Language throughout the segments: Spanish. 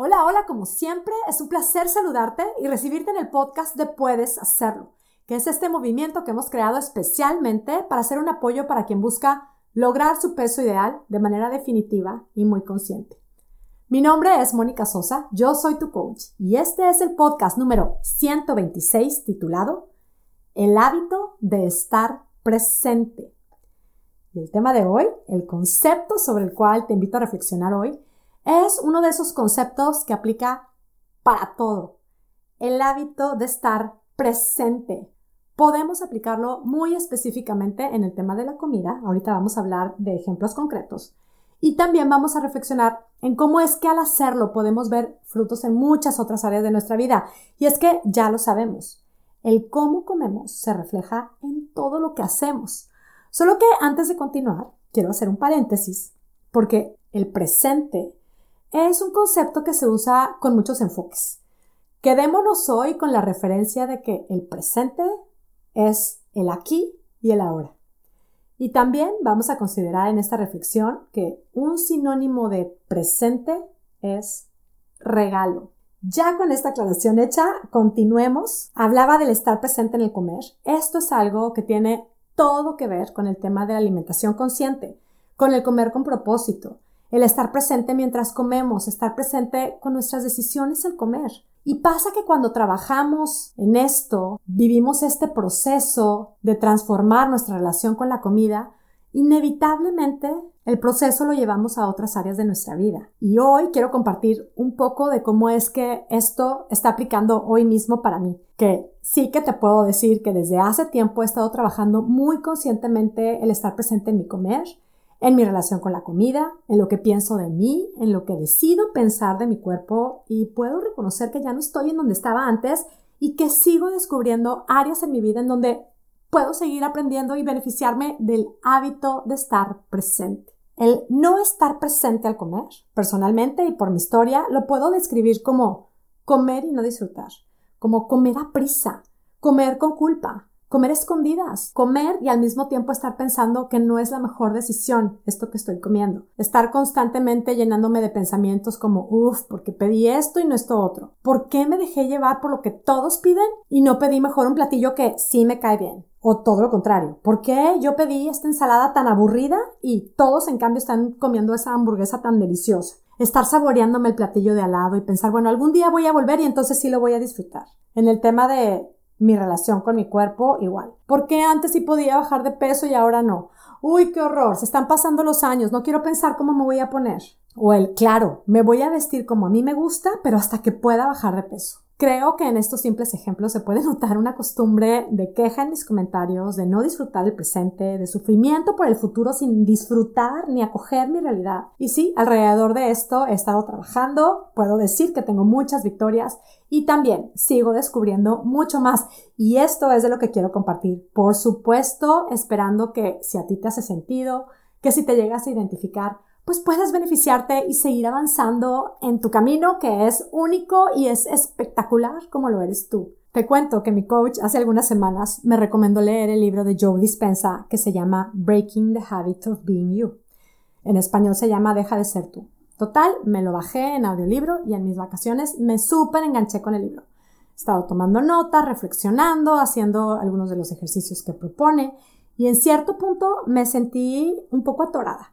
Hola, hola, como siempre, es un placer saludarte y recibirte en el podcast de Puedes Hacerlo, que es este movimiento que hemos creado especialmente para hacer un apoyo para quien busca lograr su peso ideal de manera definitiva y muy consciente. Mi nombre es Mónica Sosa, yo soy tu coach y este es el podcast número 126 titulado El hábito de estar presente. Y el tema de hoy, el concepto sobre el cual te invito a reflexionar hoy, es uno de esos conceptos que aplica para todo. El hábito de estar presente. Podemos aplicarlo muy específicamente en el tema de la comida. Ahorita vamos a hablar de ejemplos concretos. Y también vamos a reflexionar en cómo es que al hacerlo podemos ver frutos en muchas otras áreas de nuestra vida. Y es que ya lo sabemos. El cómo comemos se refleja en todo lo que hacemos. Solo que antes de continuar, quiero hacer un paréntesis, porque el presente es un concepto que se usa con muchos enfoques. Quedémonos hoy con la referencia de que el presente es el aquí y el ahora. Y también vamos a considerar en esta reflexión que un sinónimo de presente es regalo. Ya con esta aclaración hecha, continuemos. Hablaba del estar presente en el comer. Esto es algo que tiene todo que ver con el tema de la alimentación consciente, con el comer con propósito, el estar presente mientras comemos, estar presente con nuestras decisiones al comer. Y pasa que cuando trabajamos en esto, vivimos este proceso de transformar nuestra relación con la comida, inevitablemente el proceso lo llevamos a otras áreas de nuestra vida. Y hoy quiero compartir un poco de cómo es que esto está aplicando hoy mismo para mí. Que sí que te puedo decir que desde hace tiempo he estado trabajando muy conscientemente el estar presente en mi comer, en mi relación con la comida, en lo que pienso de mí, en lo que decido pensar de mi cuerpo y puedo reconocer que ya no estoy en donde estaba antes y que sigo descubriendo áreas en mi vida en donde puedo seguir aprendiendo y beneficiarme del hábito de estar presente. El no estar presente al comer, personalmente y por mi historia, lo puedo describir como comer y no disfrutar, como comer a prisa, comer con culpa, Comer escondidas, comer y al mismo tiempo estar pensando que no es la mejor decisión esto que estoy comiendo. Estar constantemente llenándome de pensamientos como, uff, porque pedí esto y no esto otro. ¿Por qué me dejé llevar por lo que todos piden y no pedí mejor un platillo que sí me cae bien? O todo lo contrario. ¿Por qué yo pedí esta ensalada tan aburrida y todos en cambio están comiendo esa hamburguesa tan deliciosa? Estar saboreándome el platillo de al lado y pensar, bueno, algún día voy a volver y entonces sí lo voy a disfrutar. En el tema de mi relación con mi cuerpo igual. ¿Por qué antes sí podía bajar de peso y ahora no? Uy, qué horror, se están pasando los años, no quiero pensar cómo me voy a poner. O el, claro, me voy a vestir como a mí me gusta, pero hasta que pueda bajar de peso. Creo que en estos simples ejemplos se puede notar una costumbre de queja en mis comentarios, de no disfrutar el presente, de sufrimiento por el futuro sin disfrutar ni acoger mi realidad. Y sí, alrededor de esto he estado trabajando, puedo decir que tengo muchas victorias y también sigo descubriendo mucho más. Y esto es de lo que quiero compartir. Por supuesto, esperando que si a ti te hace sentido, que si te llegas a identificar, pues puedas beneficiarte y seguir avanzando en tu camino que es único y es espectacular como lo eres tú. Te cuento que mi coach hace algunas semanas me recomendó leer el libro de Joe Dispensa que se llama Breaking the Habit of Being You. En español se llama Deja de ser tú. Total, me lo bajé en audiolibro y en mis vacaciones me súper enganché con el libro. He estado tomando notas, reflexionando, haciendo algunos de los ejercicios que propone y en cierto punto me sentí un poco atorada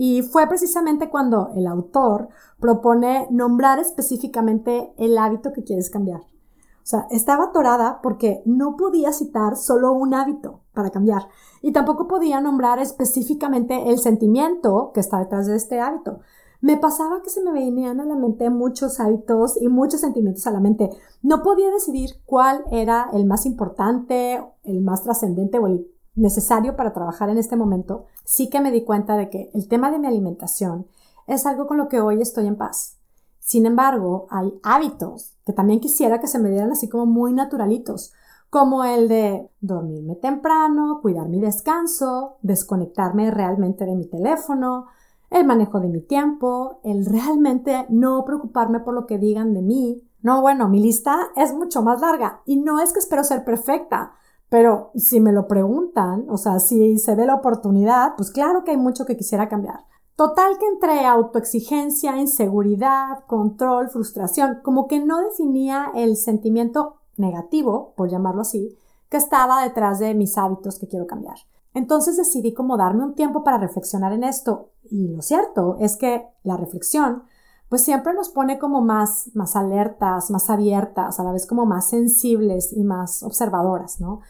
y fue precisamente cuando el autor propone nombrar específicamente el hábito que quieres cambiar. O sea, estaba atorada porque no podía citar solo un hábito para cambiar y tampoco podía nombrar específicamente el sentimiento que está detrás de este hábito. Me pasaba que se me venían a la mente muchos hábitos y muchos sentimientos a la mente. No podía decidir cuál era el más importante, el más trascendente o el necesario para trabajar en este momento, sí que me di cuenta de que el tema de mi alimentación es algo con lo que hoy estoy en paz. Sin embargo, hay hábitos que también quisiera que se me dieran así como muy naturalitos, como el de dormirme temprano, cuidar mi descanso, desconectarme realmente de mi teléfono, el manejo de mi tiempo, el realmente no preocuparme por lo que digan de mí. No, bueno, mi lista es mucho más larga y no es que espero ser perfecta, pero si me lo preguntan, o sea, si se ve la oportunidad, pues claro que hay mucho que quisiera cambiar. Total que entre autoexigencia, inseguridad, control, frustración, como que no definía el sentimiento negativo, por llamarlo así, que estaba detrás de mis hábitos que quiero cambiar. Entonces decidí como darme un tiempo para reflexionar en esto. Y lo cierto es que la reflexión pues siempre nos pone como más, más alertas, más abiertas, a la vez como más sensibles y más observadoras, ¿no?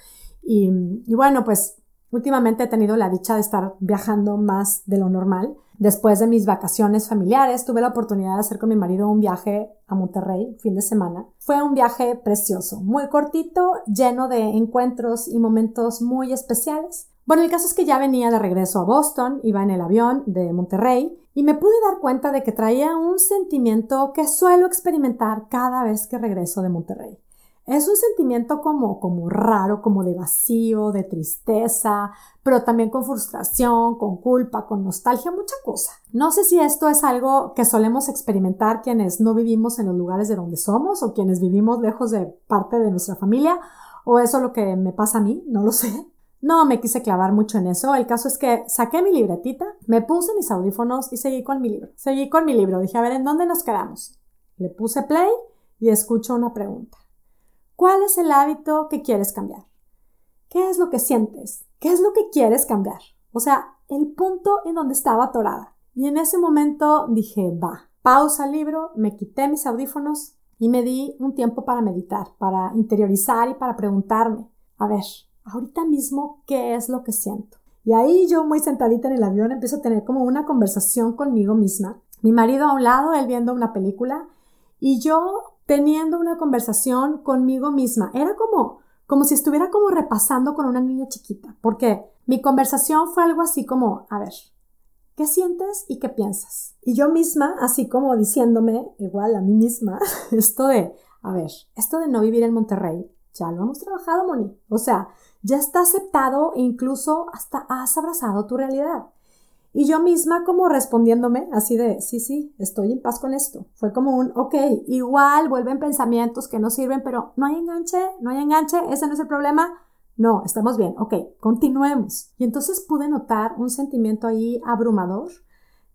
Y, y bueno, pues últimamente he tenido la dicha de estar viajando más de lo normal Después de mis vacaciones familiares, tuve la oportunidad de hacer con mi marido un viaje a Monterrey, fin de semana. Fue un viaje precioso, muy cortito, lleno de encuentros y momentos muy especiales. Bueno, el caso es que ya venía de regreso a Boston, iba en el avión de Monterrey y me pude dar cuenta de que traía un sentimiento que suelo experimentar cada vez que regreso de Monterrey. Es un sentimiento como, como raro, como de vacío, de tristeza, pero también con frustración, con culpa, con nostalgia, mucha cosa. No sé si esto es algo que solemos experimentar quienes no vivimos en los lugares de donde somos o quienes vivimos lejos de parte de nuestra familia, o eso es lo que me pasa a mí, no lo sé. No me quise clavar mucho en eso. El caso es que saqué mi libretita, me puse mis audífonos y seguí con mi libro. Seguí con mi libro. Dije, a ver, ¿en dónde nos quedamos? Le puse play y escucho una pregunta. ¿Cuál es el hábito que quieres cambiar? ¿Qué es lo que sientes? ¿Qué es lo que quieres cambiar? O sea, el punto en donde estaba atorada. Y en ese momento dije, va, pausa el libro, me quité mis audífonos y me di un tiempo para meditar, para interiorizar y para preguntarme, a ver, ahorita mismo, ¿qué es lo que siento? Y ahí yo muy sentadita en el avión empiezo a tener como una conversación conmigo misma. Mi marido a un lado, él viendo una película y yo teniendo una conversación conmigo misma. Era como, como si estuviera como repasando con una niña chiquita, porque mi conversación fue algo así como, a ver, ¿qué sientes y qué piensas? Y yo misma, así como diciéndome, igual a mí misma, esto de, a ver, esto de no vivir en Monterrey, ya lo hemos trabajado, Moni. O sea, ya está aceptado e incluso hasta has abrazado tu realidad. Y yo misma como respondiéndome así de, sí, sí, estoy en paz con esto. Fue como un, ok, igual vuelven pensamientos que no sirven, pero no hay enganche, no hay enganche, ese no es el problema. No, estamos bien, ok, continuemos. Y entonces pude notar un sentimiento ahí abrumador,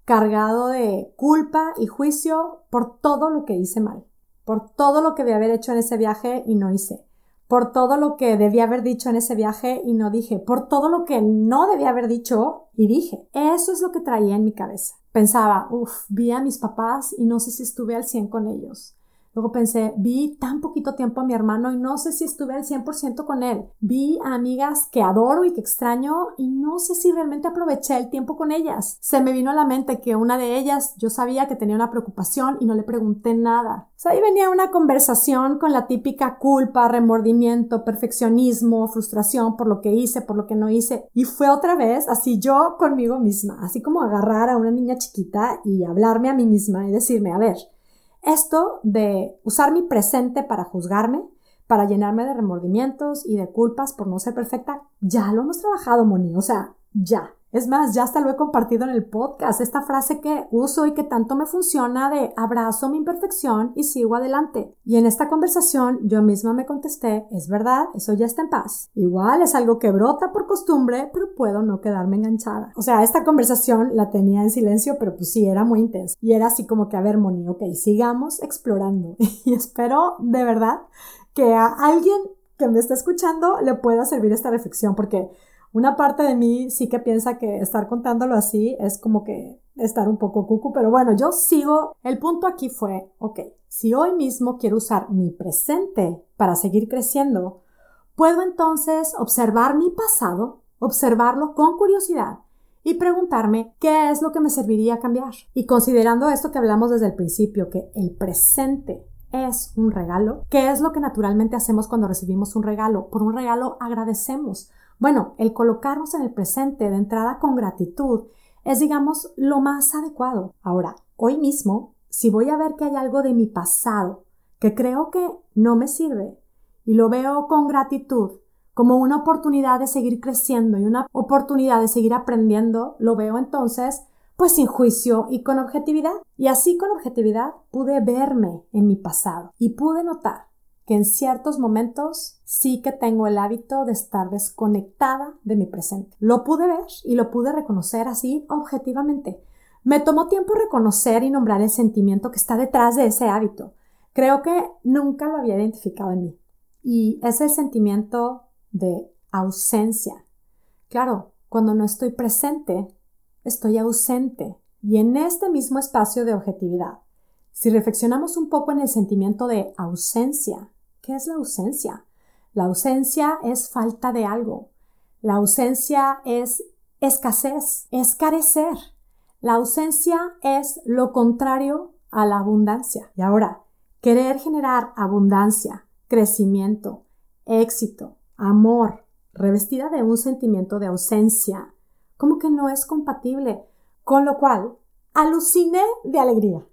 cargado de culpa y juicio por todo lo que hice mal, por todo lo que debía haber hecho en ese viaje y no hice por todo lo que debía haber dicho en ese viaje y no dije, por todo lo que no debía haber dicho y dije. Eso es lo que traía en mi cabeza. Pensaba, uff, vi a mis papás y no sé si estuve al 100 con ellos. Luego pensé, vi tan poquito tiempo a mi hermano y no sé si estuve al 100% con él. Vi a amigas que adoro y que extraño y no sé si realmente aproveché el tiempo con ellas. Se me vino a la mente que una de ellas yo sabía que tenía una preocupación y no le pregunté nada. O sea, ahí venía una conversación con la típica culpa, remordimiento, perfeccionismo, frustración por lo que hice, por lo que no hice. Y fue otra vez así yo conmigo misma, así como agarrar a una niña chiquita y hablarme a mí misma y decirme, a ver, esto de usar mi presente para juzgarme, para llenarme de remordimientos y de culpas por no ser perfecta, ya lo hemos trabajado, Moni. O sea, ya. Es más, ya hasta lo he compartido en el podcast, esta frase que uso y que tanto me funciona de abrazo mi imperfección y sigo adelante. Y en esta conversación yo misma me contesté, es verdad, eso ya está en paz. Igual es algo que brota por costumbre, pero puedo no quedarme enganchada. O sea, esta conversación la tenía en silencio, pero pues sí, era muy intensa. Y era así como que, a ver, Moni, ok, sigamos explorando. y espero de verdad que a alguien que me está escuchando le pueda servir esta reflexión, porque una parte de mí sí que piensa que estar contándolo así es como que estar un poco cucu, pero bueno, yo sigo. El punto aquí fue, ok, si hoy mismo quiero usar mi presente para seguir creciendo, puedo entonces observar mi pasado, observarlo con curiosidad y preguntarme qué es lo que me serviría cambiar. Y considerando esto que hablamos desde el principio, que el presente es un regalo, ¿qué es lo que naturalmente hacemos cuando recibimos un regalo? Por un regalo agradecemos bueno, el colocarnos en el presente de entrada con gratitud es, digamos, lo más adecuado. Ahora, hoy mismo, si voy a ver que hay algo de mi pasado que creo que no me sirve y lo veo con gratitud, como una oportunidad de seguir creciendo y una oportunidad de seguir aprendiendo, lo veo entonces pues sin juicio y con objetividad. Y así con objetividad pude verme en mi pasado y pude notar que en ciertos momentos sí que tengo el hábito de estar desconectada de mi presente. Lo pude ver y lo pude reconocer así objetivamente. Me tomó tiempo reconocer y nombrar el sentimiento que está detrás de ese hábito. Creo que nunca lo había identificado en mí. Y es el sentimiento de ausencia. Claro, cuando no estoy presente, estoy ausente. Y en este mismo espacio de objetividad, si reflexionamos un poco en el sentimiento de ausencia, ¿qué es la ausencia? La ausencia es falta de algo. La ausencia es escasez, es carecer. La ausencia es lo contrario a la abundancia. Y ahora, querer generar abundancia, crecimiento, éxito, amor, revestida de un sentimiento de ausencia, como que no es compatible. Con lo cual, aluciné de alegría.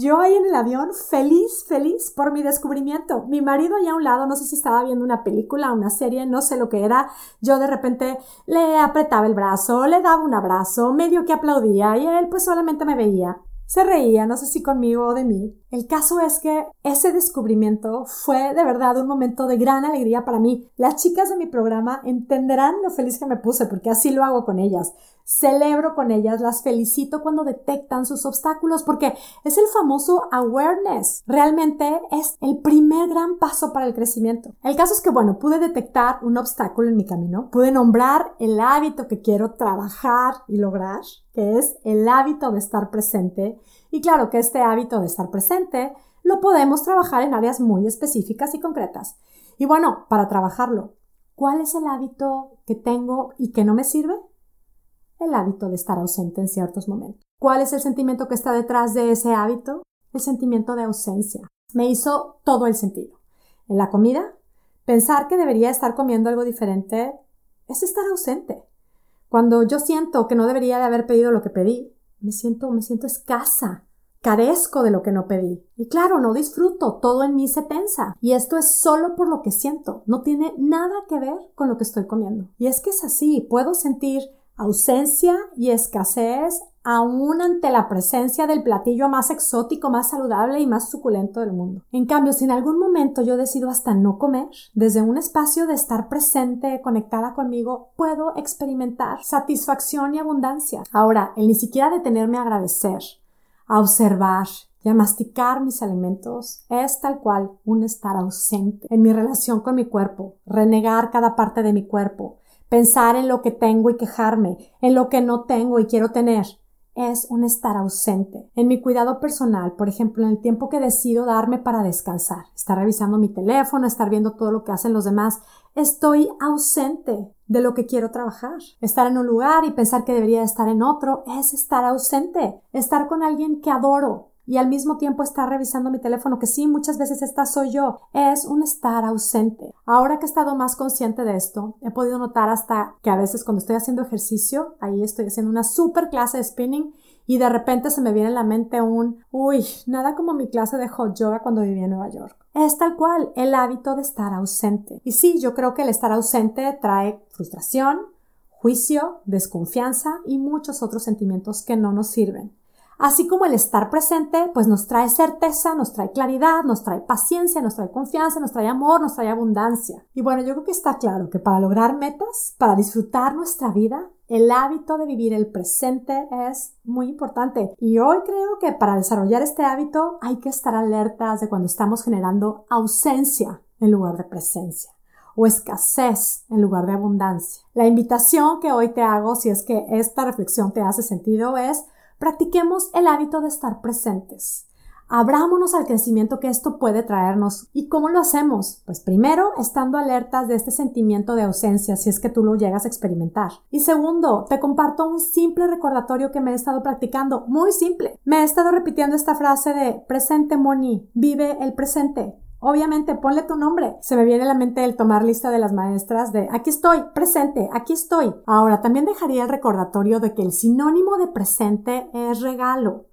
Yo ahí en el avión, feliz, feliz por mi descubrimiento. Mi marido allá a un lado, no sé si estaba viendo una película, una serie, no sé lo que era. Yo de repente le apretaba el brazo, le daba un abrazo, medio que aplaudía y él pues solamente me veía. Se reía, no sé si conmigo o de mí. El caso es que ese descubrimiento fue de verdad un momento de gran alegría para mí. Las chicas de mi programa entenderán lo feliz que me puse porque así lo hago con ellas. Celebro con ellas, las felicito cuando detectan sus obstáculos porque es el famoso awareness. Realmente es el primer gran paso para el crecimiento. El caso es que, bueno, pude detectar un obstáculo en mi camino, pude nombrar el hábito que quiero trabajar y lograr, que es el hábito de estar presente. Y claro que este hábito de estar presente lo podemos trabajar en áreas muy específicas y concretas. Y bueno, para trabajarlo, ¿cuál es el hábito que tengo y que no me sirve? El hábito de estar ausente en ciertos momentos. ¿Cuál es el sentimiento que está detrás de ese hábito? El sentimiento de ausencia. Me hizo todo el sentido. En la comida, pensar que debería estar comiendo algo diferente es estar ausente. Cuando yo siento que no debería de haber pedido lo que pedí, me siento, me siento escasa, carezco de lo que no pedí. Y claro, no disfruto, todo en mí se tensa. Y esto es solo por lo que siento, no tiene nada que ver con lo que estoy comiendo. Y es que es así, puedo sentir ausencia y escasez aún ante la presencia del platillo más exótico, más saludable y más suculento del mundo. En cambio, si en algún momento yo decido hasta no comer, desde un espacio de estar presente, conectada conmigo, puedo experimentar satisfacción y abundancia. Ahora, el ni siquiera detenerme a agradecer, a observar y a masticar mis alimentos es tal cual un estar ausente en mi relación con mi cuerpo, renegar cada parte de mi cuerpo, pensar en lo que tengo y quejarme, en lo que no tengo y quiero tener. Es un estar ausente. En mi cuidado personal, por ejemplo, en el tiempo que decido darme para descansar, estar revisando mi teléfono, estar viendo todo lo que hacen los demás, estoy ausente de lo que quiero trabajar. Estar en un lugar y pensar que debería estar en otro es estar ausente. Estar con alguien que adoro, y al mismo tiempo estar revisando mi teléfono, que sí, muchas veces esta soy yo, es un estar ausente. Ahora que he estado más consciente de esto, he podido notar hasta que a veces cuando estoy haciendo ejercicio, ahí estoy haciendo una super clase de spinning y de repente se me viene en la mente un, uy, nada como mi clase de hot yoga cuando vivía en Nueva York. Es tal cual el hábito de estar ausente. Y sí, yo creo que el estar ausente trae frustración, juicio, desconfianza y muchos otros sentimientos que no nos sirven. Así como el estar presente, pues nos trae certeza, nos trae claridad, nos trae paciencia, nos trae confianza, nos trae amor, nos trae abundancia. Y bueno, yo creo que está claro que para lograr metas, para disfrutar nuestra vida, el hábito de vivir el presente es muy importante. Y hoy creo que para desarrollar este hábito hay que estar alertas de cuando estamos generando ausencia en lugar de presencia o escasez en lugar de abundancia. La invitación que hoy te hago, si es que esta reflexión te hace sentido, es Practiquemos el hábito de estar presentes. Abrámonos al crecimiento que esto puede traernos. ¿Y cómo lo hacemos? Pues primero, estando alertas de este sentimiento de ausencia, si es que tú lo llegas a experimentar. Y segundo, te comparto un simple recordatorio que me he estado practicando, muy simple. Me he estado repitiendo esta frase de presente, Moni, vive el presente. Obviamente, ponle tu nombre. Se me viene a la mente el tomar lista de las maestras de aquí estoy, presente, aquí estoy. Ahora, también dejaría el recordatorio de que el sinónimo de presente es regalo.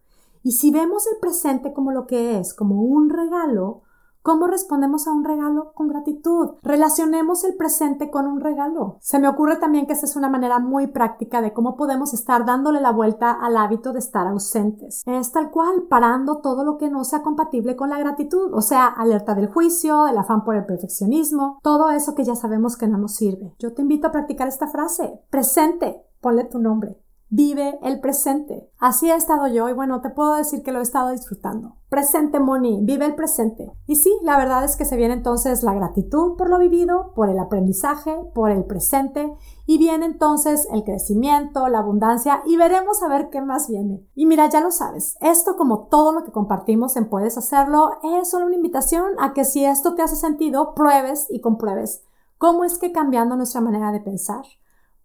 Y si vemos el presente como lo que es, como un regalo, ¿Cómo respondemos a un regalo? Con gratitud. Relacionemos el presente con un regalo. Se me ocurre también que esta es una manera muy práctica de cómo podemos estar dándole la vuelta al hábito de estar ausentes. Es tal cual, parando todo lo que no sea compatible con la gratitud, o sea, alerta del juicio, el afán por el perfeccionismo, todo eso que ya sabemos que no nos sirve. Yo te invito a practicar esta frase. Presente, ponle tu nombre. Vive el presente. Así he estado yo y bueno, te puedo decir que lo he estado disfrutando. Presente, Moni, vive el presente. Y sí, la verdad es que se viene entonces la gratitud por lo vivido, por el aprendizaje, por el presente y viene entonces el crecimiento, la abundancia y veremos a ver qué más viene. Y mira, ya lo sabes, esto como todo lo que compartimos en Puedes Hacerlo es solo una invitación a que si esto te hace sentido, pruebes y compruebes cómo es que cambiando nuestra manera de pensar,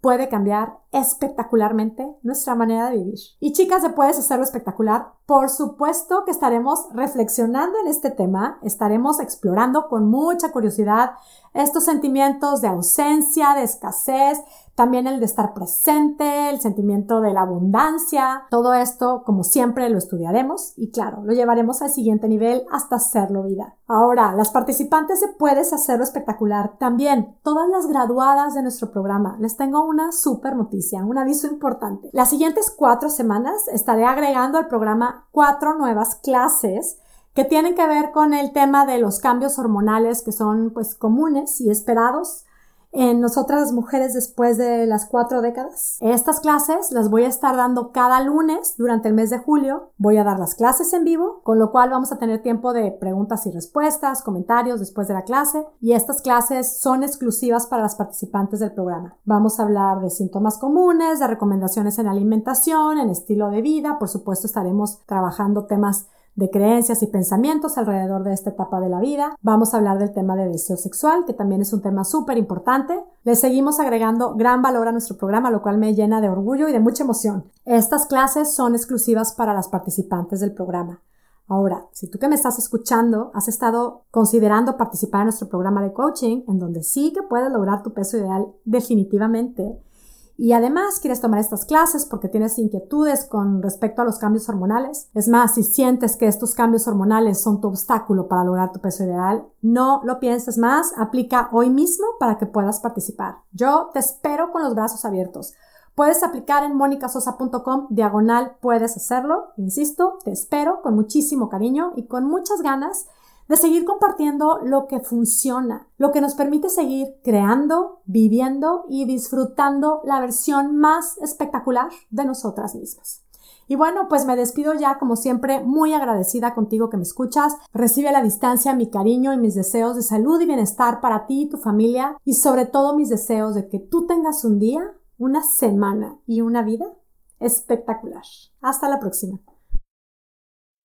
puede cambiar espectacularmente nuestra manera de vivir. Y chicas, ¿se puedes hacerlo espectacular? Por supuesto que estaremos reflexionando en este tema, estaremos explorando con mucha curiosidad estos sentimientos de ausencia, de escasez, también el de estar presente, el sentimiento de la abundancia, todo esto como siempre lo estudiaremos y claro, lo llevaremos al siguiente nivel hasta hacerlo vida. Ahora, las participantes de Puedes Hacerlo Espectacular, también todas las graduadas de nuestro programa, les tengo una súper noticia, un aviso importante. Las siguientes cuatro semanas estaré agregando al programa cuatro nuevas clases que tienen que ver con el tema de los cambios hormonales que son pues comunes y esperados en nosotras mujeres después de las cuatro décadas. Estas clases las voy a estar dando cada lunes durante el mes de julio. Voy a dar las clases en vivo, con lo cual vamos a tener tiempo de preguntas y respuestas, comentarios después de la clase. Y estas clases son exclusivas para las participantes del programa. Vamos a hablar de síntomas comunes, de recomendaciones en alimentación, en estilo de vida. Por supuesto, estaremos trabajando temas de creencias y pensamientos alrededor de esta etapa de la vida. Vamos a hablar del tema de deseo sexual, que también es un tema súper importante. Le seguimos agregando gran valor a nuestro programa, lo cual me llena de orgullo y de mucha emoción. Estas clases son exclusivas para las participantes del programa. Ahora, si tú que me estás escuchando has estado considerando participar en nuestro programa de coaching, en donde sí que puedes lograr tu peso ideal definitivamente, y además quieres tomar estas clases porque tienes inquietudes con respecto a los cambios hormonales. Es más, si sientes que estos cambios hormonales son tu obstáculo para lograr tu peso ideal, no lo pienses más, aplica hoy mismo para que puedas participar. Yo te espero con los brazos abiertos. Puedes aplicar en monicasosa.com diagonal, puedes hacerlo. Insisto, te espero con muchísimo cariño y con muchas ganas de seguir compartiendo lo que funciona, lo que nos permite seguir creando, viviendo y disfrutando la versión más espectacular de nosotras mismas. Y bueno, pues me despido ya como siempre muy agradecida contigo que me escuchas. Recibe a la distancia mi cariño y mis deseos de salud y bienestar para ti y tu familia y sobre todo mis deseos de que tú tengas un día, una semana y una vida espectacular. Hasta la próxima.